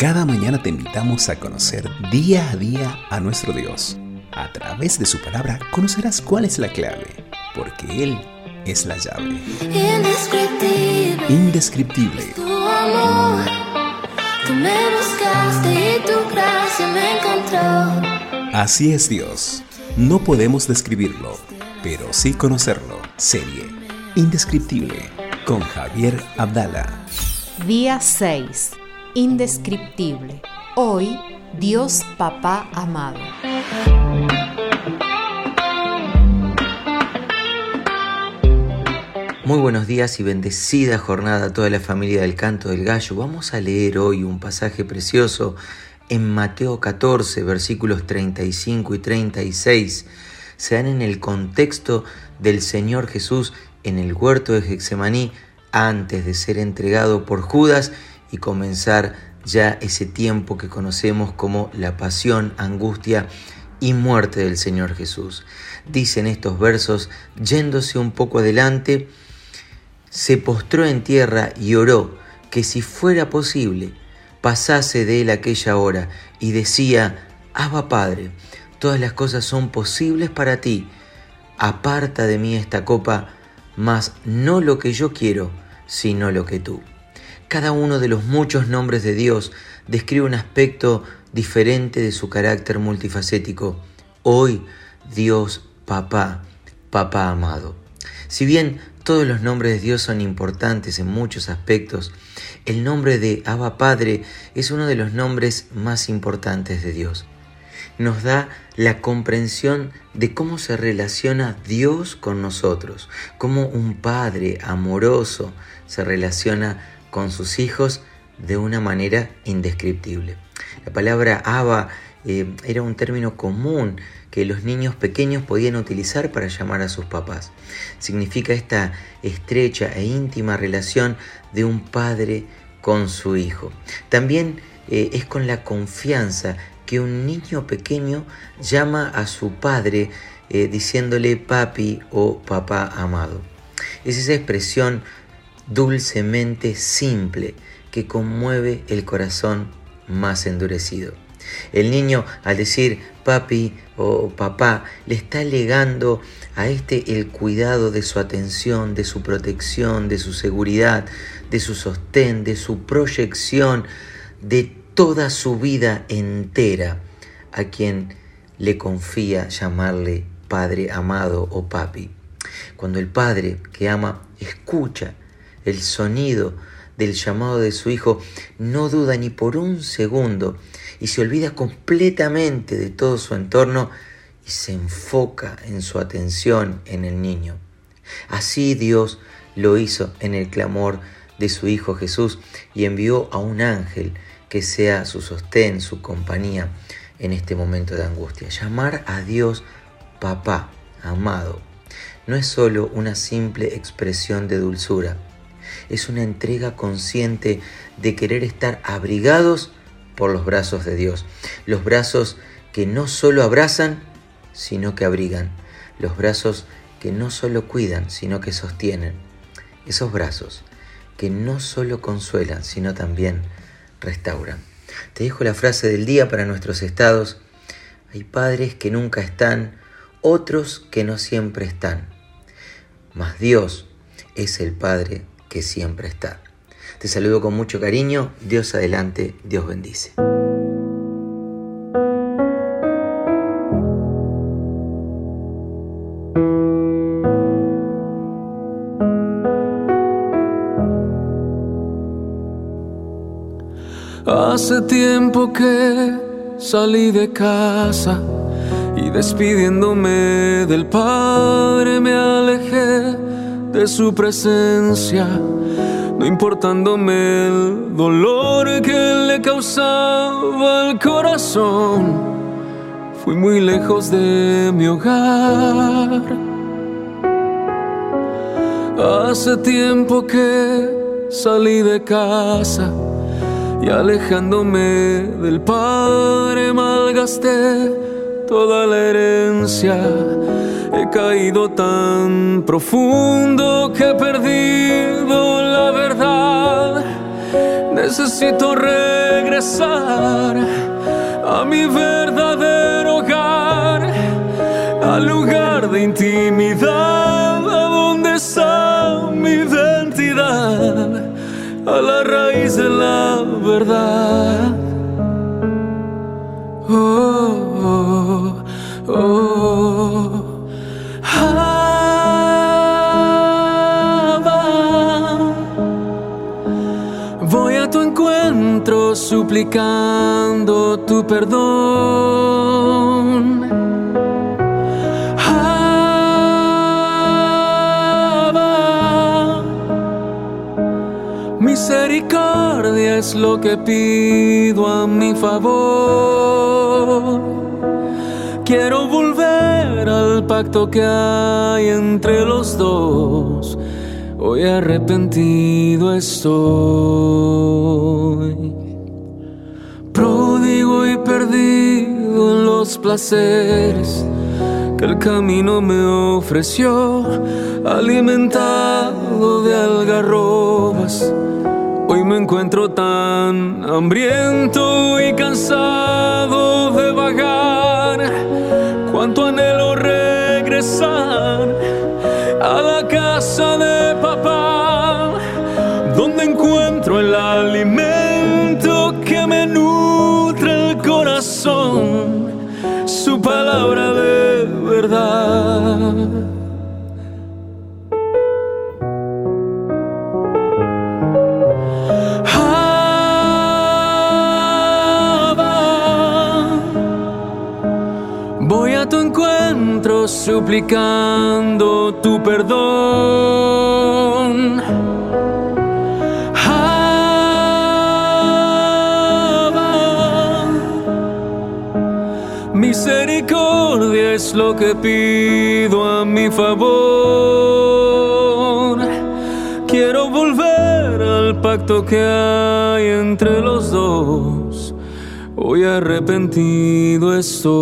Cada mañana te invitamos a conocer día a día a nuestro Dios. A través de su palabra conocerás cuál es la clave, porque Él es la llave. Indescriptible. Indescriptible. Tu amor. Tú me buscaste y tu gracia me encontró. Así es Dios. No podemos describirlo, pero sí conocerlo. Serie Indescriptible con Javier Abdala. Día 6. Indescriptible. Hoy, Dios Papá amado. Muy buenos días y bendecida jornada a toda la familia del Canto del Gallo. Vamos a leer hoy un pasaje precioso en Mateo 14, versículos 35 y 36. Se dan en el contexto del Señor Jesús en el huerto de Getsemaní antes de ser entregado por Judas y comenzar ya ese tiempo que conocemos como la pasión, angustia y muerte del Señor Jesús. Dicen estos versos, yéndose un poco adelante, se postró en tierra y oró que si fuera posible pasase de él aquella hora y decía, Abba Padre, todas las cosas son posibles para ti, aparta de mí esta copa, mas no lo que yo quiero, sino lo que tú. Cada uno de los muchos nombres de Dios describe un aspecto diferente de su carácter multifacético. Hoy, Dios Papá, Papá amado. Si bien todos los nombres de Dios son importantes en muchos aspectos, el nombre de Abba Padre es uno de los nombres más importantes de Dios. Nos da la comprensión de cómo se relaciona Dios con nosotros, cómo un padre amoroso se relaciona con sus hijos de una manera indescriptible. La palabra Abba eh, era un término común que los niños pequeños podían utilizar para llamar a sus papás. Significa esta estrecha e íntima relación de un padre con su hijo. También eh, es con la confianza que un niño pequeño llama a su padre eh, diciéndole papi o papá amado. Es esa expresión dulcemente simple que conmueve el corazón más endurecido. El niño al decir papi o papá le está legando a este el cuidado de su atención, de su protección, de su seguridad, de su sostén, de su proyección, de toda su vida entera a quien le confía llamarle padre amado o papi. Cuando el padre que ama escucha el sonido del llamado de su hijo, no duda ni por un segundo y se olvida completamente de todo su entorno y se enfoca en su atención en el niño. Así Dios lo hizo en el clamor de su Hijo Jesús y envió a un ángel que sea su sostén, su compañía en este momento de angustia. Llamar a Dios papá, amado, no es solo una simple expresión de dulzura, es una entrega consciente de querer estar abrigados por los brazos de Dios. Los brazos que no solo abrazan, sino que abrigan. Los brazos que no solo cuidan, sino que sostienen. Esos brazos que no solo consuelan, sino también restauran. Te dejo la frase del día para nuestros estados. Hay padres que nunca están, otros que no siempre están. Mas Dios es el Padre que siempre está. Te saludo con mucho cariño, Dios adelante, Dios bendice. Hace tiempo que salí de casa y despidiéndome del Padre me alejé de su presencia, no importándome el dolor que le causaba el corazón. Fui muy lejos de mi hogar. Hace tiempo que salí de casa y alejándome del Padre malgasté toda la herencia He caído tan profundo que he perdido la verdad. Necesito regresar a mi verdadero hogar, al lugar de intimidad, a donde está mi identidad, a la raíz de la verdad. Suplicando tu perdón. Abba, Misericordia es lo que pido a mi favor. Quiero volver al pacto que hay entre los dos. Hoy arrepentido estoy. Pródigo y perdido en los placeres que el camino me ofreció, alimentado de algarrobas. Hoy me encuentro tan hambriento y cansado de vagar, cuánto anhelo regresar a la casa de suplicando tu perdón. Abba, Misericordia es lo que pido a mi favor. Quiero volver al pacto que hay entre los dos. Hoy arrepentido estoy.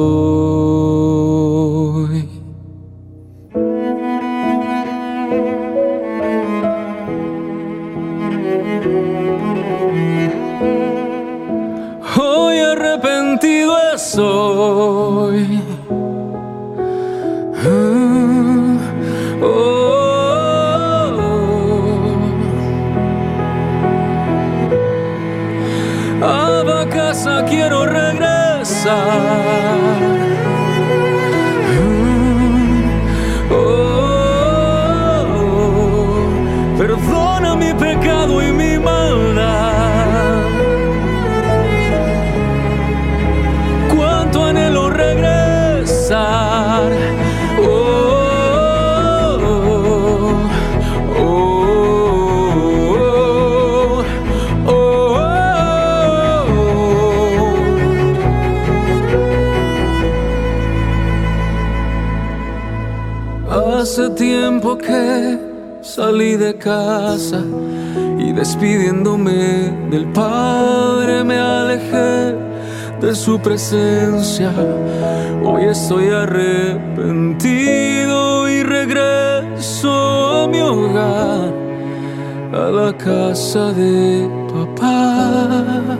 Ah, oh. A quiero regresar. Hace tiempo que salí de casa y despidiéndome del Padre me alejé de su presencia. Hoy estoy arrepentido y regreso a mi hogar, a la casa de papá.